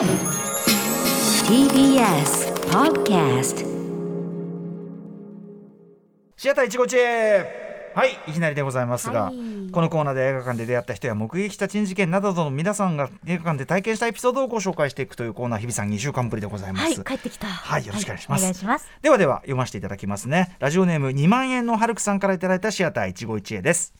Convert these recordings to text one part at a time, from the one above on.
TBS Podcast シアター一期一会はいいきなりでございますが、はい。このコーナーで映画館で出会った人や目撃した珍事件などの皆さんが映画館で体験したエピソードをご紹介していくというコーナー日比さん2週間ぶりでございます、はい、帰ってきた。はいよろしくお願いします。お願い。します。ではでは読ませていただきますね。ラジオネーム2万円のハルクさんからいただいたシアター一期一会です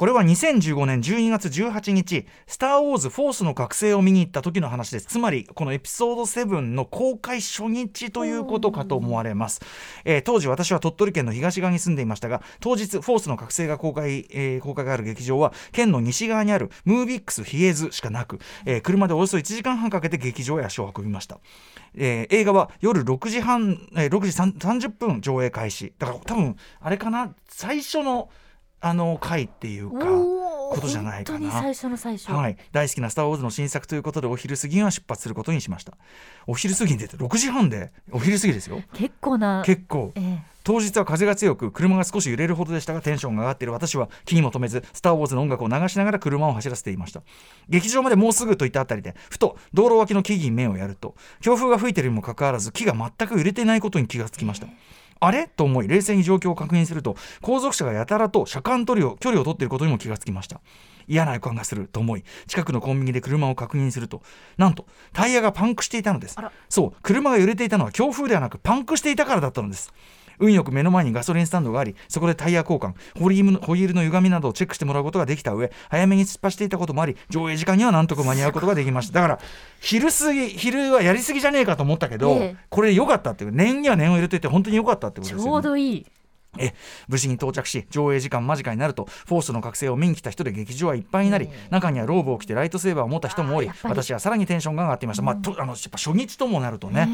これは2015年12月18日「スター・ウォーズ・フォースの覚醒」を見に行った時の話です。つまりこのエピソード7の公開初日ということかと思われます、えー当時私は鳥取県の東側に住んでいましたが当日フォースの覚醒が公開、えー公開がある劇場は県の西側にあるムービックスヒエズしかなく、えー車でおよそ1時間半かけて劇場へ足を運びました。えー映画は夜6時半、えー6時3 30分上映開始。だから多分あれかな？最初のあの回っていうかことじゃないかな。本当に最初の最初。はい、大好きな「スター・ウォーズ」の新作ということでお昼過ぎには出発することにしました。お昼過ぎに出て6時半でお昼過ぎですよ。結構な。結構。ええ。当日は風が強く車が少し揺れるほどでしたがテンションが上がっている。私は気にも留めず「スター・ウォーズ」の音楽を流しながら車を走らせていました。劇場までもうすぐといったあたりでふと道路脇の木々に目をやると強風が吹いているにもかかわらず木が全く揺れていないことに気がつきましたあれ？と思い冷静に状況を確認すると後続車がやたらと車間距離を距離を取っていることにも気がつきました。嫌な予感がすると思い。近くのコンビニで車を確認すると。なんとタイヤがパンクしていたのです。そう車が揺れていたのは強風ではなくパンクしていたからだったのです運よく目の前にガソリンスタンドがありそこでタイヤ交換ホリームのホイールの歪みなどをチェックしてもらうことができた上早めに突っ走っていたこともあり上映時間にはなんとか間に合うことができました。だから昼過ぎ昼はやりすぎじゃねえかと思ったけど、ええ。これ良かったっていう念には念を入れていて本当に良かったってことちですよ、ね、ょうどいい。え無事に到着し上映時間間近になるとフォースの覚醒を見に来た人で劇場はいっぱいになり、中にはローブを着てライトセーバーを持った人もおり私はさらにテンションが上がっていました、まあ、とあのやっぱ初日ともなるとね、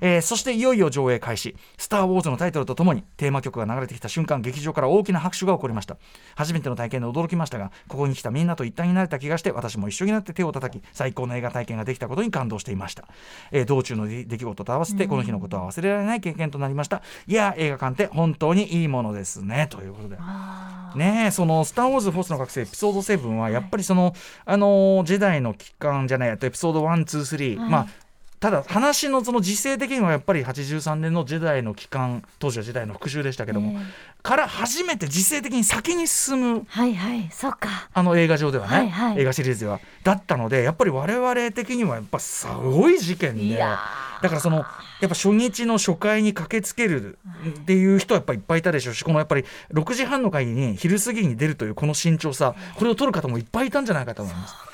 え。えーそしていよいよ上映開始「スター・ウォーズ」のタイトルとともにテーマ曲が流れてきた瞬間劇場から大きな拍手が起こりました。初めての体験で驚きましたがここに来たみんなと一体になれた気がして私も一緒になって手を叩き最高の映画体験ができたことに感動していました、えー道中の出出来事と合わせてこの日のことは忘れられない経験となりました。いやー映画館って本当にいいものですねということで。ねえその「スター・ウォーズ・フォースの覚醒」エピソード7はやっぱりその、あのージェダイの期間じゃないとエピソード123、はい。まあただ話のその時勢的にはやっぱり83年のジェダイの期間当時はジェダイの復讐でしたけども、えから初めて時勢的に先に進むはいはい、そうか。あの映画上ではね、はいはい。映画シリーズではだったのでやっぱり我々的にはやっぱすごい事件でだからそのやっぱ初日の初回に駆けつけるっていう人はやっぱりいっぱいいたでしょうしこのやっぱり6時半の会に昼過ぎに出るというこの慎重さこれを取る方もいっぱいいたんじゃないかと思います。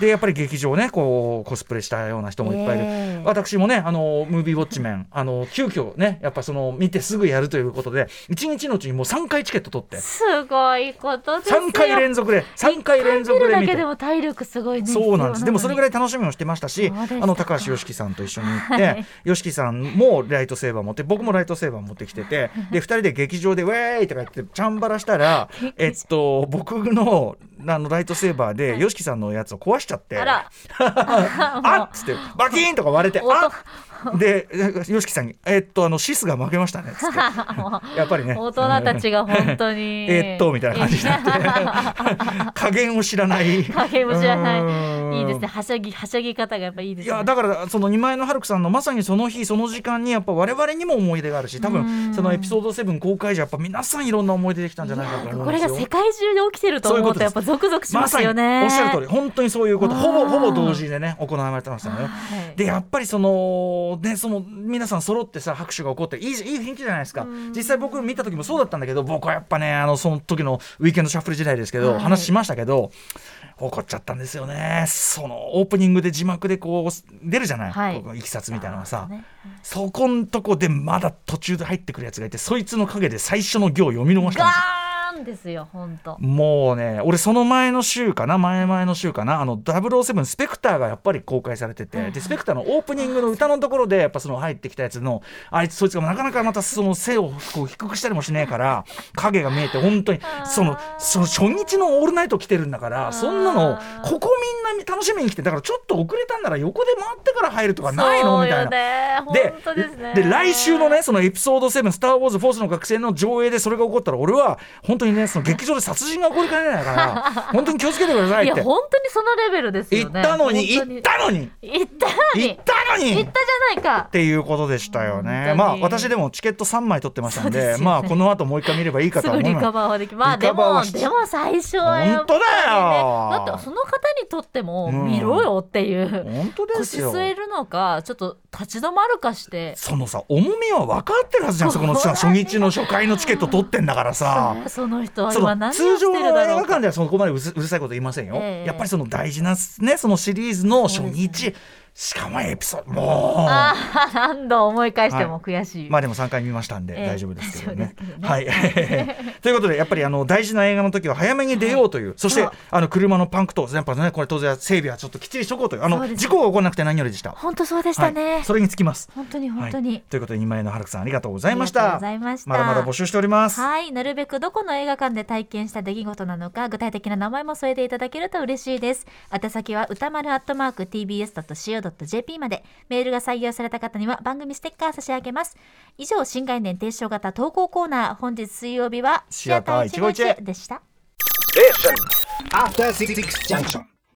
でやっぱり劇場ねこうコスプレしたような人もいっぱいいる、ええ私もねあのムービーウォッチメンあの急遽ねやっぱその見てすぐやるということで1日のうちにもう3回チケット取ってすごいことですよ。3回連続で3回連続で見てでも体力すごいね。そうなんです。でもそれぐらい。い楽しみをしてましたし、あの高橋良樹さんと一緒に行って、はい良樹さんもライトセーバー持って、僕もライトセーバー持ってきてて、で二人で劇場でウェーイとか言ってチャンバラしたら、えっと僕のあのライトセーバーで良樹さんのやつを壊しちゃって、あら。あっつってバキーンとか割れて、音あっで良樹さんにえっとあのシスが負けましたねっつって。やっぱりね。大人たちが本当に。えっとみたいな感じになって 加減を知らない加減も知らないうんいいですね。はしゃぎ、はしゃぎ方がやっぱいいですね。いやだからその2万円のハルクさんのまさにその日その時間にやっぱ我々にも思い出があるし多うん分そのエピソード7公開時やっぱ皆さんいろんな思い出できたんじゃないかと思うんこれ。が世界中で起きてると思うとやっぱゾクゾクしますよね。まさにおっしゃる通り本当にそういうことほぼほぼ同時でね行われてましたね。はいでやっぱりそのねその皆さん揃ってさ拍手が起こっていいいい雰囲気じゃないですか。実際僕見た時もそうだったんだけど僕はやっぱねあのその時のウィーケンドシャッフル時代ですけど、はい。話しましたけど怒っちゃったんですよね。そのオープニングで字幕でこう出るじゃない、はい。いきさつみたいなのがさ、ね。そこんとこでまだ途中で入ってくるやつがいてそいつの陰で最初の行を読み逃したんガですよーンですよ本当。もうね俺その前の週かな前々の週かなあの007スペクターがやっぱり公開されててでスペクターのオープニングの歌のところでやっぱその入ってきたやつのあいつそいつがなかなかまたその背をこう低くしたりもしねえから影が見えて本当にそのその初日のオールナイト来てるんだからそんなのここみんな楽しみに来てだからちょっと遅れたんなら横で回ってから入るとかないの？みたいな。なでですね。で来週のねそのエピソード7「スター・ウォーズ・フォースの覚醒」の上映でそれが起こったら俺は本当ににねその劇場で殺人が起こりかねないから 本当に気をつけてくださいって。いや本当にそのレベルです言よね。ったのに言本当ったのに。言ったのに。言ったのに。言ったじゃないか。っていうことでしたよ本ねまあ私でもチケット3枚取ってましたんでね。まあこの後もう一回見ればいいかとは思うの。バーはできまあリカでもでも最初はね本当だよ。だってその方にとってもうん。見ろよっていう、本当です腰よ。据えるのかちょっと立ち止まるかして。そのさ重みは分かってるはずじゃんそこのさ初日の初回のチケット取ってんだからさ。ねその人はその通常の映画館ではそこまでうるうるさいこと言いませんよ、ええ。やっぱりその大事なねそのシリーズの初日、しかもエピソードもう。何度思い返しても悔しい、まあでも3回見ましたんでええ。大丈夫ですけどね。大丈夫ですけどね。はい。ということでやっぱりあの大事な映画の時は早めに出ようという、そしてあの車のパンクとやっぱねこれ当然整備はちょっときっちりしとこうというあの事故が起こらなくて何よりでした。本当そうでしたね、はい、それにつきます。本当に本当に、はい。ということで2万円のハルクさんありがとうございましありがとうた。ございました。まだまだ募集しております。はい、なるべくどこの映画館で体験した出来事なのか具体的な名前も添えていただけると嬉しいです。宛先は歌丸アットマーク .co.jp までメールが採用された方には番組ステッカー差し上げます以上新概念提唱型投稿コーナー本日水曜日はシアター151でした After Six Junction.